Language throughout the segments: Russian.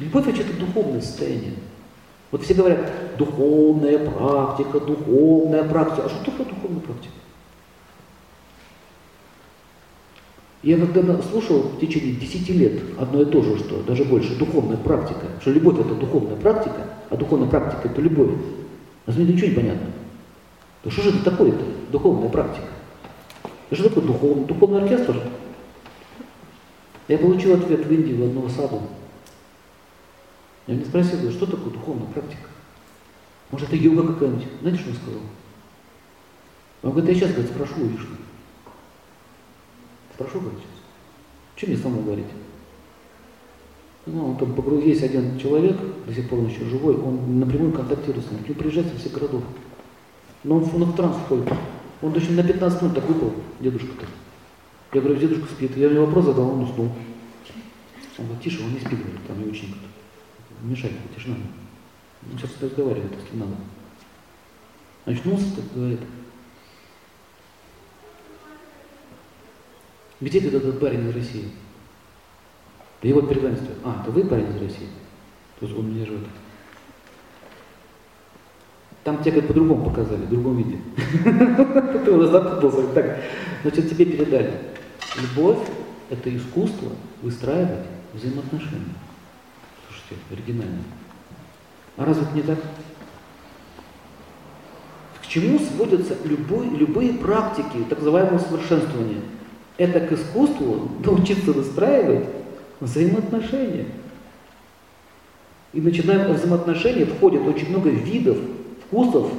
Любовь – это духовное состояние. Вот все говорят, духовная практика, духовная практика. А что такое духовная практика? Я когда слушал в течение 10 лет одно и то же, что даже больше, духовная практика, что любовь это духовная практика, а духовная практика это любовь. А мне ничего не понятно. То что же это такое-то, духовная практика? И что такое духовный? Духовный оркестр? Я получил ответ в Индии в одного саду. Я не спросил, что такое духовная практика? Может, это йога какая-нибудь? Знаете, что он сказал? Он говорит, я сейчас говорит, спрошу у Вишну. Спрошу, говорит, сейчас. Что мне самому говорить? Ну, там есть один человек, до сих пор он еще живой, он напрямую контактирует с ним, к приезжает со всех городов. Но он, он в транс входит. Он точно на 15 минут так выпал, дедушка-то. Я говорю, дедушка спит. Я ему вопрос задал, он уснул. Он говорит, тише, он не спит, говорит, там не ученик. Мешает, тишина. Он сейчас разговаривает, если надо. Очнулся, так говорит. Где этот парень из России? Да его первенство. А, это вы парень из России? То есть он меня живет. Там тебе как по-другому показали, в другом виде. Ты уже запутался. Так, значит, тебе передали. Любовь – это искусство выстраивать взаимоотношения. Слушайте, оригинально. А разве это не так? К чему сводятся любые, любые практики так называемого совершенствования? Это к искусству научиться выстраивать взаимоотношения. И начинаем взаимоотношения, входит очень много видов вкусов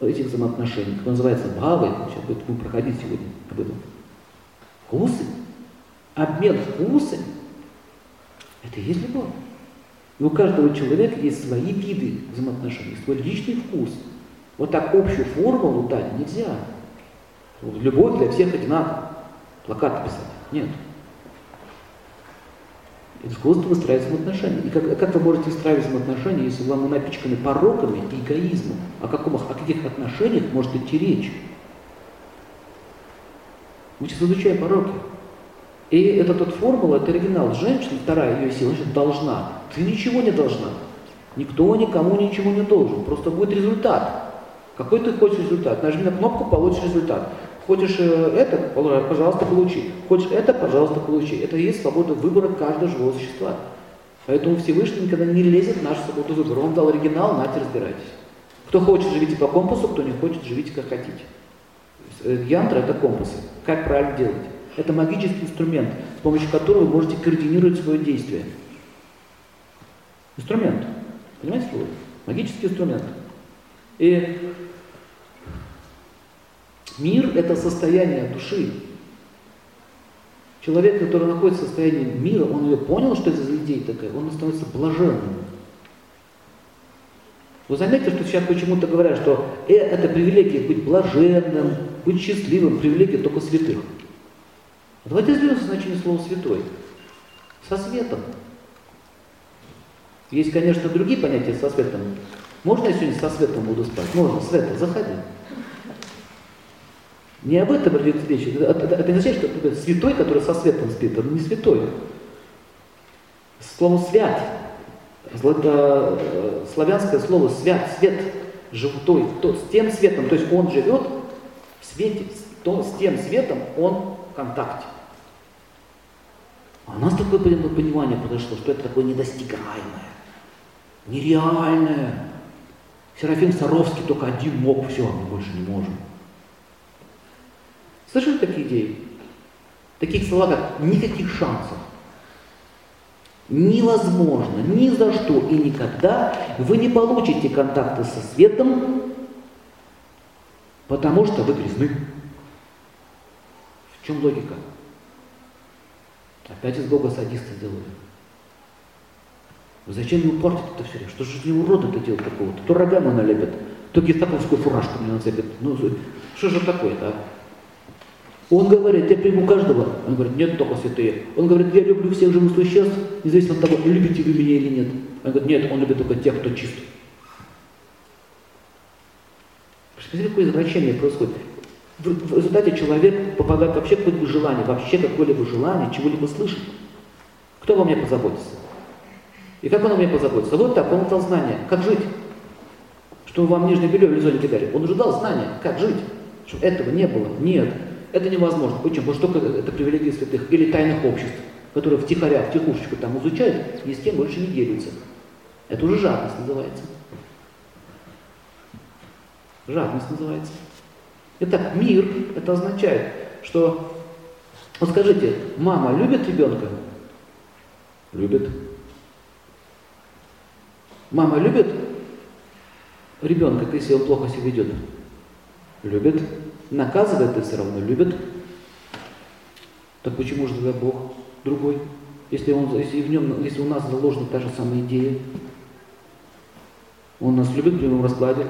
этих взаимоотношений, как называется бхавы, сейчас будем проходить сегодня об этом. Вкусы, обмен вкусами, это и есть любовь. И у каждого человека есть свои виды взаимоотношений, свой личный вкус. Вот так общую формулу дать нельзя. Любовь для всех одинаковая. Плакаты писать. Нет. Искусство выстраивать взаимоотношения. И как, как вы можете выстраивать взаимоотношения, если вам напичканы пороками и эгоизмом? О, каком, о каких отношениях может идти речь? Мы сейчас изучаем пороки. И это тот формула, это оригинал. Женщина, вторая ее сила, значит, должна. Ты ничего не должна. Никто никому ничего не должен. Просто будет результат. Какой ты хочешь результат? Нажми на кнопку, получишь результат. Хочешь э, это, пожалуйста, получи. Хочешь это, пожалуйста, получи. Это и есть свобода выбора каждого живого существа. Поэтому Всевышний никогда не лезет в нашу свободу выбора. Он дал оригинал, нате, разбирайтесь. Кто хочет, живите по компасу, кто не хочет, живите как хотите. Э, янтра – это компасы. Как правильно делать? Это магический инструмент, с помощью которого вы можете координировать свое действие. Инструмент. Понимаете слово? Магический инструмент. И Мир – это состояние души. Человек, который находится в состоянии мира, он ее понял, что это за идея такая, он становится блаженным. Вы заметите, что сейчас почему-то говорят, что э, это привилегия быть блаженным, быть счастливым, привилегия только святых. Давайте разберем значение слова «святой». Со светом. Есть, конечно, другие понятия со светом. Можно я сегодня со светом буду спать? Можно, Света, заходи. Не об этом идет речь. Это, это, это не означает, что это святой, который со светом спит, он не святой. Слово «свят» это э, славянское слово «свят», «свет», «живутой», то, с тем светом, то есть он живет в свете, то, с тем светом он в контакте. А у нас такое понимание произошло, что это такое недостигаемое, нереальное. Серафим Саровский только один мог, все, мы больше не можем. Слышали такие идеи? Таких слова, как никаких шансов. Невозможно, ни за что и никогда вы не получите контакты со светом, потому что вы грязны. В чем логика? Опять из Бога садиста сделали. Зачем ему портить это все? Что же не уроды это делать такого-то? То рогами налепят, то гестаповскую фуражку мне нацепят. Ну, что же такое-то, а? Он говорит, я приму каждого. Он говорит, нет, только святые. Он говорит, я люблю всех живых существ, независимо от того, любите вы меня или нет. Он говорит, нет, он любит только тех, кто чист. Посмотрите, какое извращение происходит. В результате человек попадает вообще в какое-либо желание, вообще какое-либо желание, чего-либо слышать. Кто во мне позаботится? И как он о мне позаботится? Вот так, он дал знания, как жить. Что вам нижнее белье в лицо не кидали. Он уже дал знания, как жить. Что этого не было. Нет, это невозможно. Почему? Потому что только это привилегии святых или тайных обществ, которые втихаря, тихушечку там изучают и с тем больше не делятся. Это уже жадность называется. Жадность называется. Итак, мир, это означает, что, вот скажите, мама любит ребенка? Любит. Мама любит ребенка, если он плохо себя ведет? Любит. Наказывает, и все равно любит. Так почему же тогда Бог другой? Если, он, если, в нем, если у нас заложена та же самая идея, он нас любит в прямом раскладе,